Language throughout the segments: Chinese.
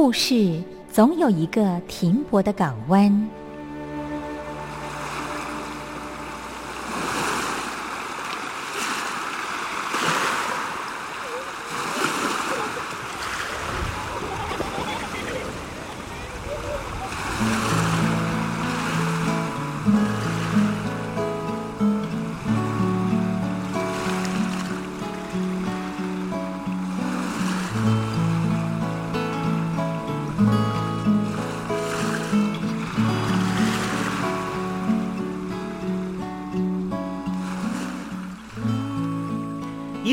故事总有一个停泊的港湾。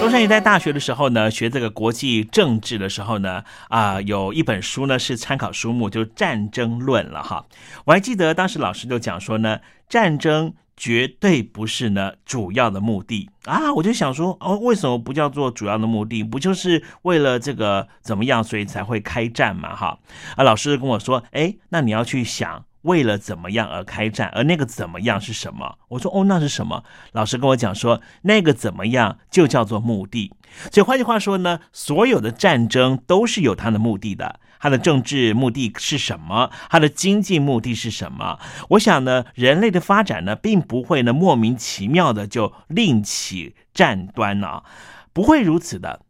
东山也在大学的时候呢，学这个国际政治的时候呢，啊，有一本书呢是参考书目，就《战争论》了哈。我还记得当时老师就讲说呢，战争绝对不是呢主要的目的啊。我就想说，哦，为什么不叫做主要的目的？不就是为了这个怎么样，所以才会开战嘛？哈，啊，老师跟我说，哎，那你要去想。为了怎么样而开战，而那个怎么样是什么？我说哦，那是什么？老师跟我讲说，那个怎么样就叫做目的。所以换句话说呢，所有的战争都是有它的目的的。它的政治目的是什么？它的经济目的是什么？我想呢，人类的发展呢，并不会呢莫名其妙的就另起战端啊，不会如此的。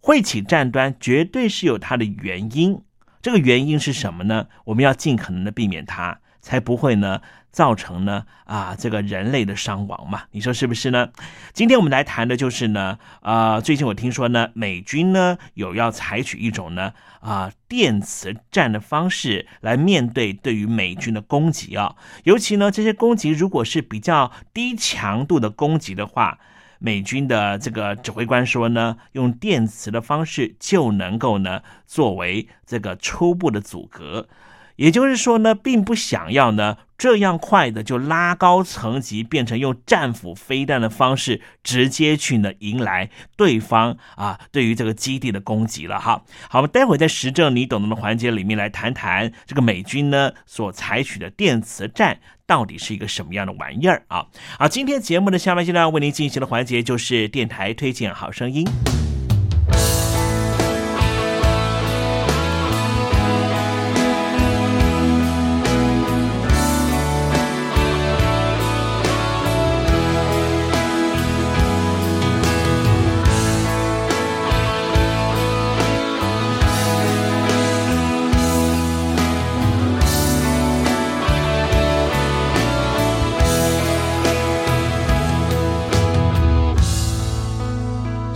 会起战端，绝对是有它的原因。这个原因是什么呢？我们要尽可能的避免它，才不会呢造成呢啊这个人类的伤亡嘛？你说是不是呢？今天我们来谈的就是呢啊，最近我听说呢，美军呢有要采取一种呢啊电磁战的方式来面对对于美军的攻击啊，尤其呢这些攻击如果是比较低强度的攻击的话。美军的这个指挥官说呢，用电磁的方式就能够呢作为这个初步的阻隔，也就是说呢，并不想要呢这样快的就拉高层级，变成用战斧飞弹的方式直接去呢迎来对方啊对于这个基地的攻击了哈。好，我们待会在实证你懂得的环节里面来谈谈这个美军呢所采取的电磁战。到底是一个什么样的玩意儿啊？好，今天节目的下半阶段为您进行的环节就是电台推荐好声音。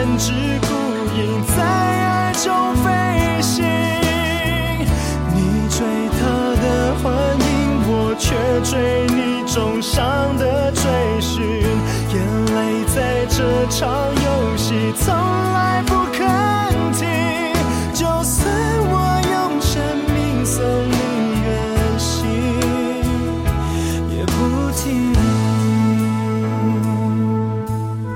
三只孤影在爱中飞行，你追他的幻影，我却追你重伤的追寻。眼泪在这场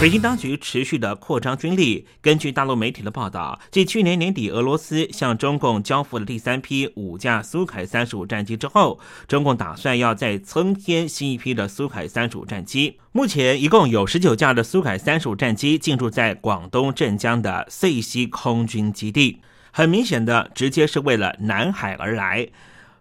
北京当局持续的扩张军力。根据大陆媒体的报道，继去年年底俄罗斯向中共交付了第三批五架苏凯三十五战机之后，中共打算要再增添新一批的苏凯三十五战机。目前一共有十九架的苏凯三十五战机进驻在广东镇江的遂溪空军基地。很明显的，直接是为了南海而来。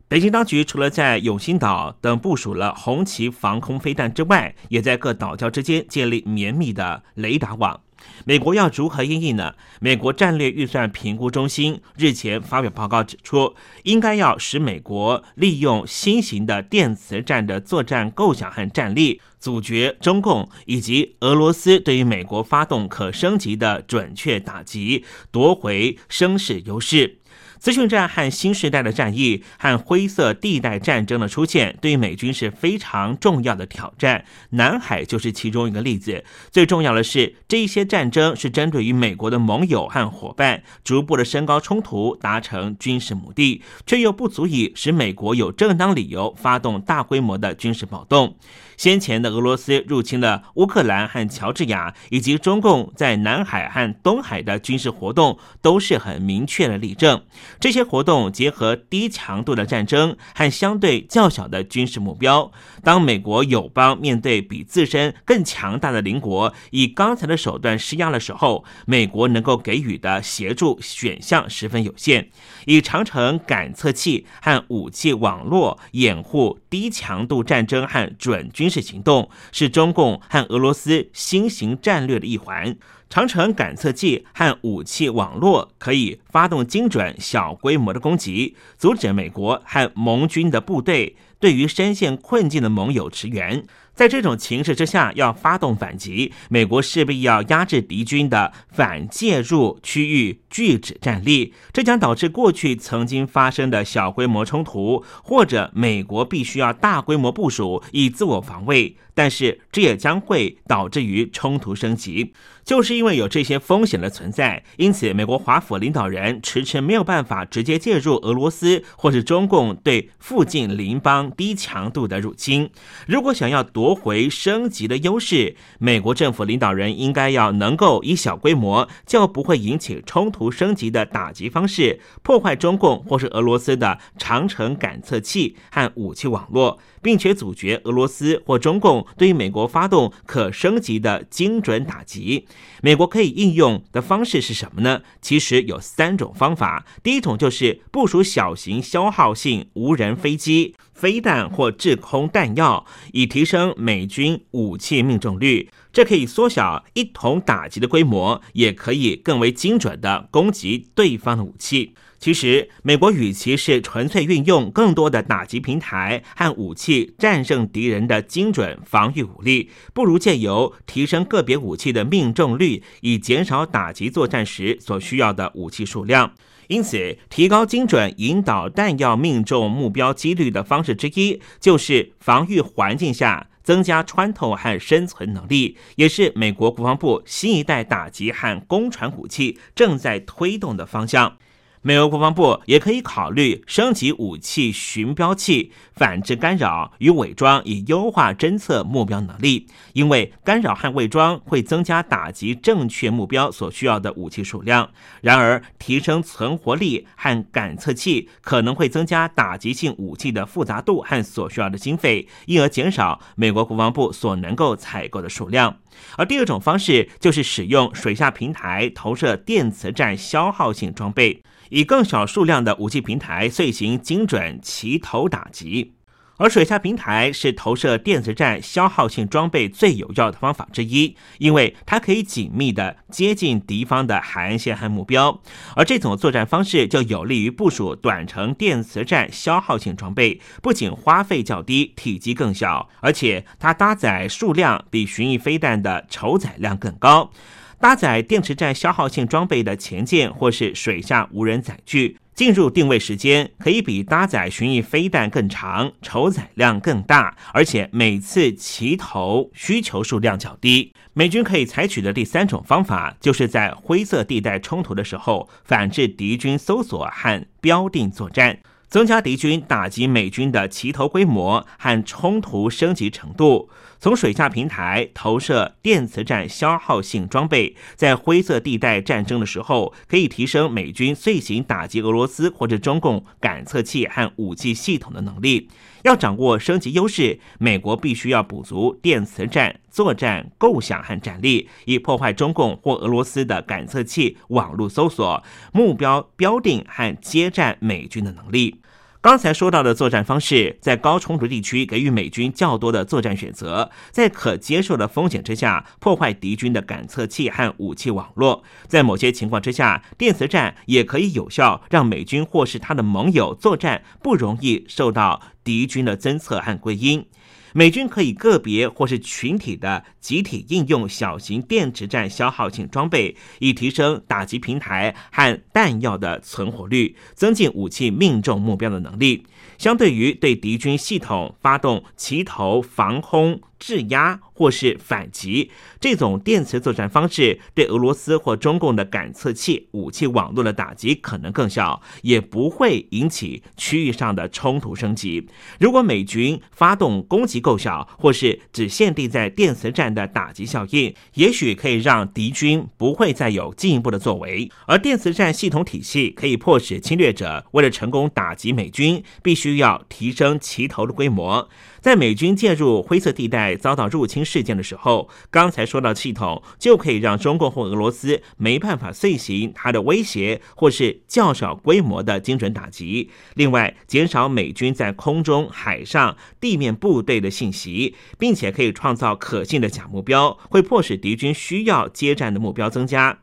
北京当局除了在永兴岛等部署了红旗防空飞弹之外，也在各岛礁之间建立绵密的雷达网。美国要如何应应呢？美国战略预算评估中心日前发表报告指出，应该要使美国利用新型的电磁战的作战构想和战力，阻绝中共以及俄罗斯对于美国发动可升级的准确打击，夺回声势优势。资讯战和新时代的战役和灰色地带战争的出现，对美军是非常重要的挑战。南海就是其中一个例子。最重要的是，这一些战争是针对于美国的盟友和伙伴，逐步的升高冲突，达成军事目的，却又不足以使美国有正当理由发动大规模的军事暴动。先前的俄罗斯入侵了乌克兰和乔治亚，以及中共在南海和东海的军事活动，都是很明确的例证。这些活动结合低强度的战争和相对较小的军事目标。当美国友邦面对比自身更强大的邻国以刚才的手段施压的时候，美国能够给予的协助选项十分有限。以长城感测器和武器网络掩护低强度战争和准军军事行动，是中共和俄罗斯新型战略的一环。长城感测器和武器网络可以发动精准小规模的攻击，阻止美国和盟军的部队对于深陷困境的盟友驰援。在这种情势之下，要发动反击，美国势必要压制敌军的反介入区域拒止战力，这将导致过去曾经发生的小规模冲突，或者美国必须要大规模部署以自我防卫。但是这也将会导致于冲突升级，就是因为有这些风险的存在，因此美国华府领导人迟迟没有办法直接介入俄罗斯或是中共对附近邻邦低强度的入侵。如果想要夺回升级的优势，美国政府领导人应该要能够以小规模较不会引起冲突升级的打击方式，破坏中共或是俄罗斯的长城感测器和武器网络。并且阻绝俄罗斯或中共对美国发动可升级的精准打击，美国可以应用的方式是什么呢？其实有三种方法。第一种就是部署小型消耗性无人飞机、飞弹或制空弹药，以提升美军武器命中率。这可以缩小一同打击的规模，也可以更为精准的攻击对方的武器。其实，美国与其是纯粹运用更多的打击平台和武器战胜敌人的精准防御武力，不如借由提升个别武器的命中率，以减少打击作战时所需要的武器数量。因此，提高精准引导弹药命中目标几率的方式之一，就是防御环境下增加穿透和生存能力，也是美国国防部新一代打击和攻传武器正在推动的方向。美国国防部也可以考虑升级武器寻标器，反制干扰与伪装，以优化侦测目标能力。因为干扰和伪装会增加打击正确目标所需要的武器数量。然而，提升存活力和感测器可能会增加打击性武器的复杂度和所需要的经费，因而减少美国国防部所能够采购的数量。而第二种方式就是使用水下平台投射电磁战消耗性装备。以更小数量的武器平台遂行精准齐头打击，而水下平台是投射电子战消耗性装备最有效的方法之一，因为它可以紧密的接近敌方的海岸线和目标，而这种作战方式就有利于部署短程电磁战消耗性装备，不仅花费较低，体积更小，而且它搭载数量比巡弋飞弹的筹载量更高。搭载电池战消耗性装备的前舰或是水下无人载具进入定位时间可以比搭载巡弋飞弹更长，筹载量更大，而且每次齐头需求数量较低。美军可以采取的第三种方法，就是在灰色地带冲突的时候，反制敌军搜索和标定作战。增加敌军打击美军的齐头规模和冲突升级程度，从水下平台投射电磁战消耗性装备，在灰色地带战争的时候，可以提升美军遂行打击俄罗斯或者中共感测器和武器系统的能力。要掌握升级优势，美国必须要补足电磁战作战构想和战力，以破坏中共或俄罗斯的感测器、网络搜索、目标标定和接战美军的能力。刚才说到的作战方式，在高冲突地区给予美军较多的作战选择，在可接受的风险之下，破坏敌军的感测器和武器网络。在某些情况之下，电磁战也可以有效让美军或是他的盟友作战不容易受到敌军的侦测和归因。美军可以个别或是群体的集体应用小型电池战消耗性装备，以提升打击平台和弹药的存活率，增进武器命中目标的能力。相对于对敌军系统发动齐头防空。质押或是反击，这种电磁作战方式对俄罗斯或中共的感测器、武器网络的打击可能更小，也不会引起区域上的冲突升级。如果美军发动攻击够小，或是只限定在电磁战的打击效应，也许可以让敌军不会再有进一步的作为。而电磁战系统体系可以迫使侵略者为了成功打击美军，必须要提升其头的规模。在美军介入灰色地带遭到入侵事件的时候，刚才说到系统就可以让中共或俄罗斯没办法遂行它的威胁或是较小规模的精准打击。另外，减少美军在空中、海上、地面部队的信息，并且可以创造可信的假目标，会迫使敌军需要接战的目标增加。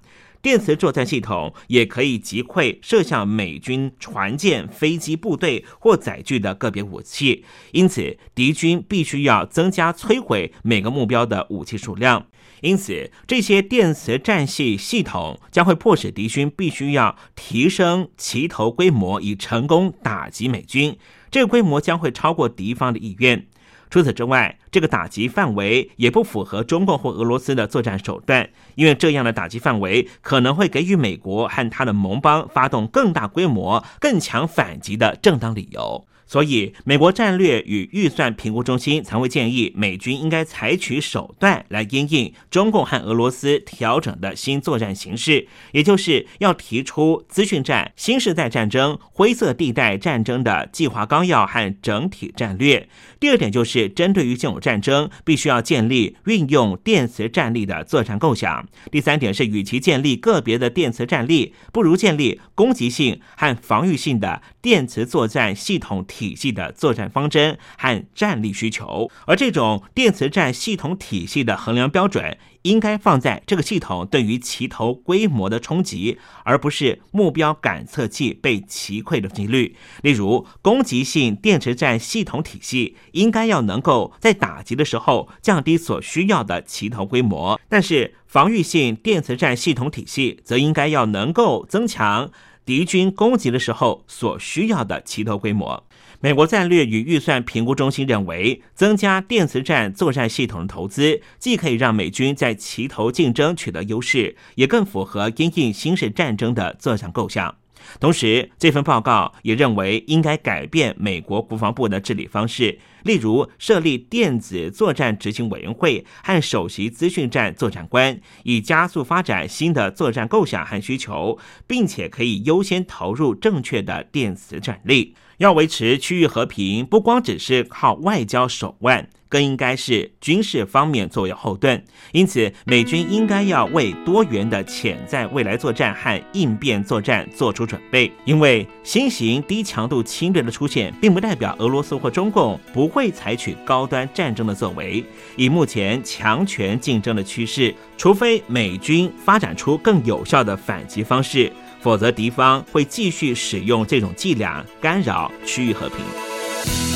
电磁作战系统也可以击溃射向美军船舰、飞机、部队或载具的个别武器，因此敌军必须要增加摧毁每个目标的武器数量。因此，这些电磁战系系统将会迫使敌军必须要提升齐头规模，以成功打击美军。这个规模将会超过敌方的意愿。除此之外，这个打击范围也不符合中共或俄罗斯的作战手段，因为这样的打击范围可能会给予美国和他的盟邦发动更大规模、更强反击的正当理由。所以，美国战略与预算评估中心才会建议美军应该采取手段来应应中共和俄罗斯调整的新作战形势，也就是要提出资讯战、新时代战争、灰色地带战争的计划纲要和整体战略。第二点就是针对于现有战争，必须要建立运用电磁战力的作战构想。第三点是，与其建立个别的电磁战力，不如建立攻击性和防御性的电磁作战系统体系的作战方针和战力需求。而这种电磁战系统体系的衡量标准。应该放在这个系统对于齐头规模的冲击，而不是目标感测器被击溃的几率。例如，攻击性电磁战系统体系应该要能够在打击的时候降低所需要的齐头规模，但是防御性电磁战系统体系则应该要能够增强敌军攻击的时候所需要的齐头规模。美国战略与预算评估中心认为，增加电磁战作战系统的投资，既可以让美军在齐头竞争取得优势，也更符合因应新式战争的作战构想。同时，这份报告也认为应该改变美国国防部的治理方式，例如设立电子作战执行委员会和首席资讯战作战官，以加速发展新的作战构想和需求，并且可以优先投入正确的电磁战力。要维持区域和平，不光只是靠外交手腕，更应该是军事方面作为后盾。因此，美军应该要为多元的潜在未来作战和应变作战做出准备。因为新型低强度侵略的出现，并不代表俄罗斯或中共不会采取高端战争的作为。以目前强权竞争的趋势，除非美军发展出更有效的反击方式。否则，敌方会继续使用这种伎俩干扰区域和平。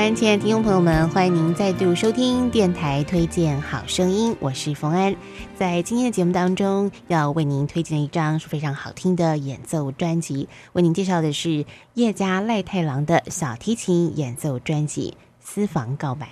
安，亲爱的听众朋友们，欢迎您再度收听电台推荐好声音，我是冯安。在今天的节目当中，要为您推荐一张是非常好听的演奏专辑，为您介绍的是叶家赖太郎的小提琴演奏专辑《私房告白》。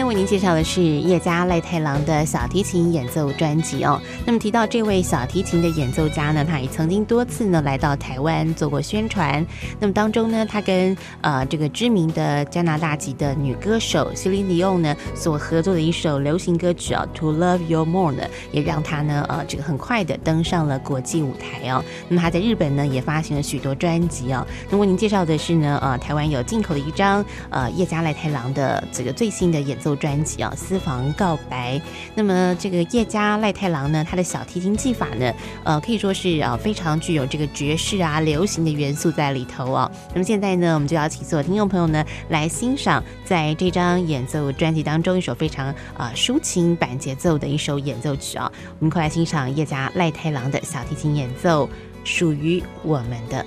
天为您介绍的是叶家赖太郎的小提琴演奏专辑哦。那么提到这位小提琴的演奏家呢，他也曾经多次呢来到台湾做过宣传。那么当中呢，他跟呃这个知名的加拿大籍的女歌手 Celine Dion 呢所合作的一首流行歌曲啊、《To Love You More》呢，也让他呢呃这个很快的登上了国际舞台哦。那么他在日本呢也发行了许多专辑哦。那为您介绍的是呢呃台湾有进口的一张呃叶家赖太郎的这个最新的演奏。专辑啊，私房告白。那么这个叶家赖太郎呢，他的小提琴技法呢，呃，可以说是啊非常具有这个爵士啊流行的元素在里头啊。那么现在呢，我们就要请所有听众朋友呢来欣赏在这张演奏专辑当中一首非常啊抒情版节奏的一首演奏曲啊。我们快来欣赏叶家赖太郎的小提琴演奏，属于我们的。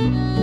Música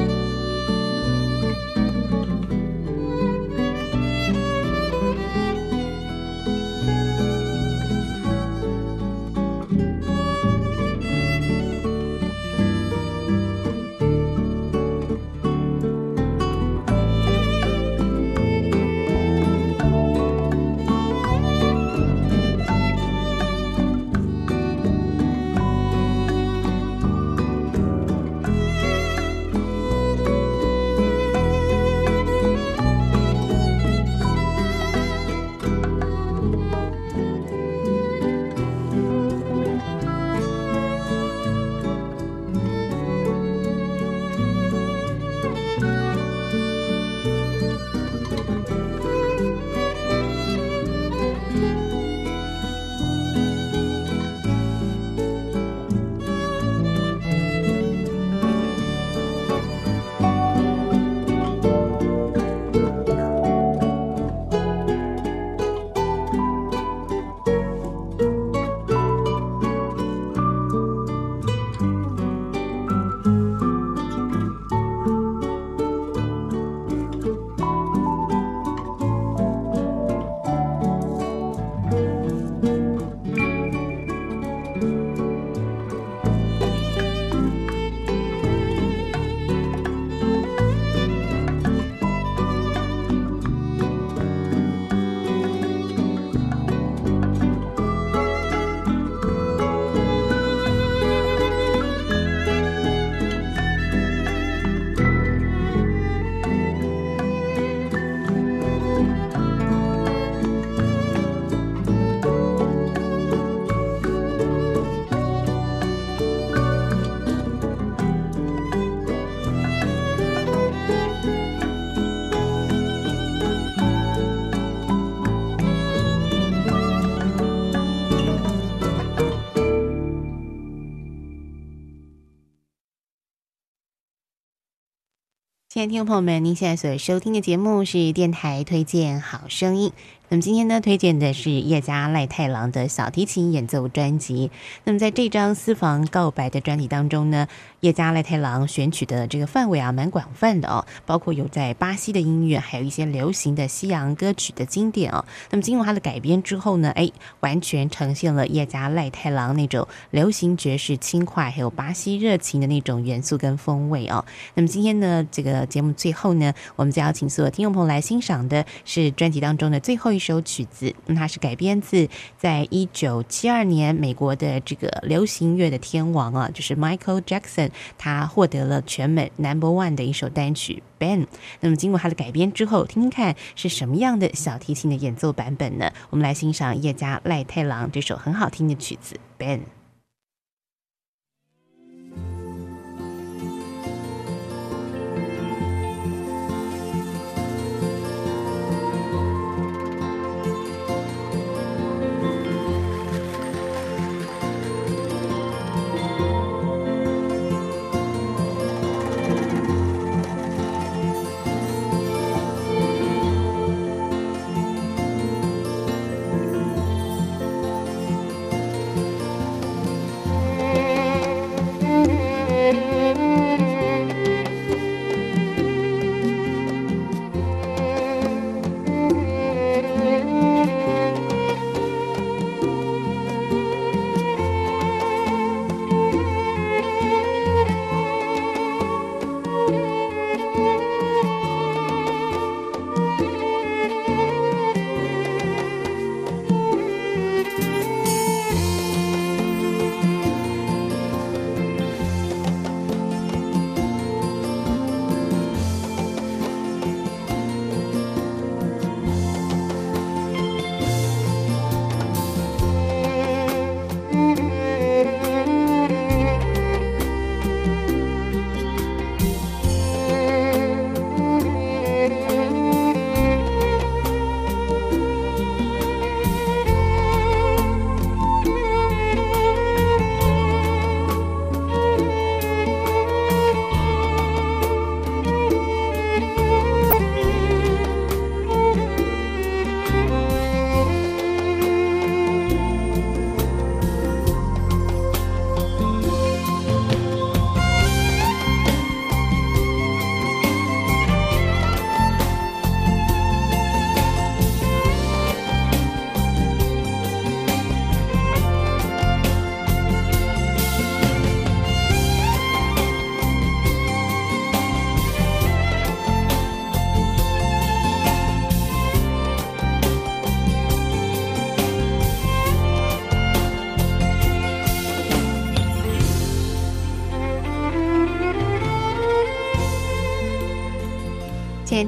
听众朋友们，您现在所收听的节目是电台推荐好声音。那么今天呢，推荐的是叶家赖太郎的小提琴演奏专辑。那么在这张私房告白的专辑当中呢，叶家赖太郎选取的这个范围啊，蛮广泛的哦，包括有在巴西的音乐，还有一些流行的西洋歌曲的经典哦。那么经过他的改编之后呢，哎，完全呈现了叶家赖太郎那种流行爵士轻快，还有巴西热情的那种元素跟风味哦。那么今天呢，这个节目最后呢，我们将要请所有听众朋友来欣赏的是专辑当中的最后一。一首曲子，它是改编自在一九七二年美国的这个流行乐的天王啊，就是 Michael Jackson，他获得了全美 Number One 的一首单曲《Ben》。那么经过他的改编之后，听听看是什么样的小提琴的演奏版本呢？我们来欣赏叶家赖太郎这首很好听的曲子《Ben》。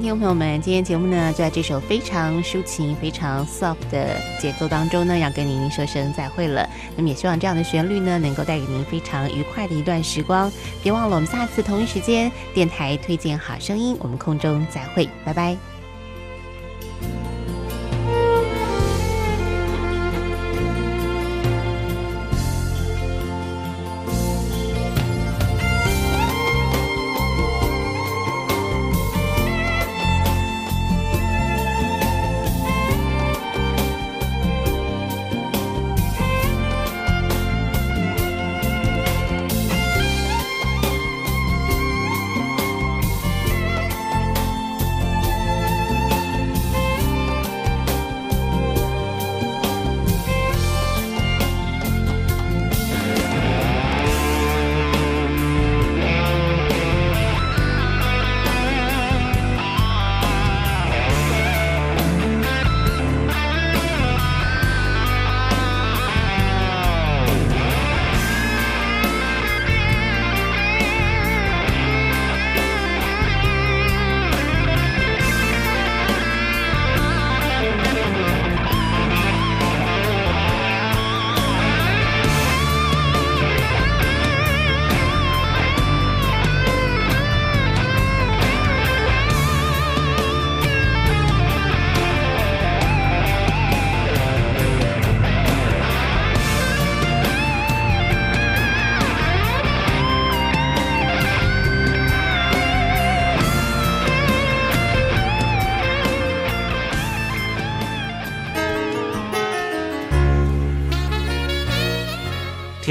听众朋友们，今天节目呢就在这首非常抒情、非常 soft 的节奏当中呢，要跟您说声再会了。那么也希望这样的旋律呢，能够带给您非常愉快的一段时光。别忘了，我们下次同一时间电台推荐好声音，我们空中再会，拜拜。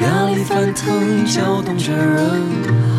压力翻腾，搅动着人。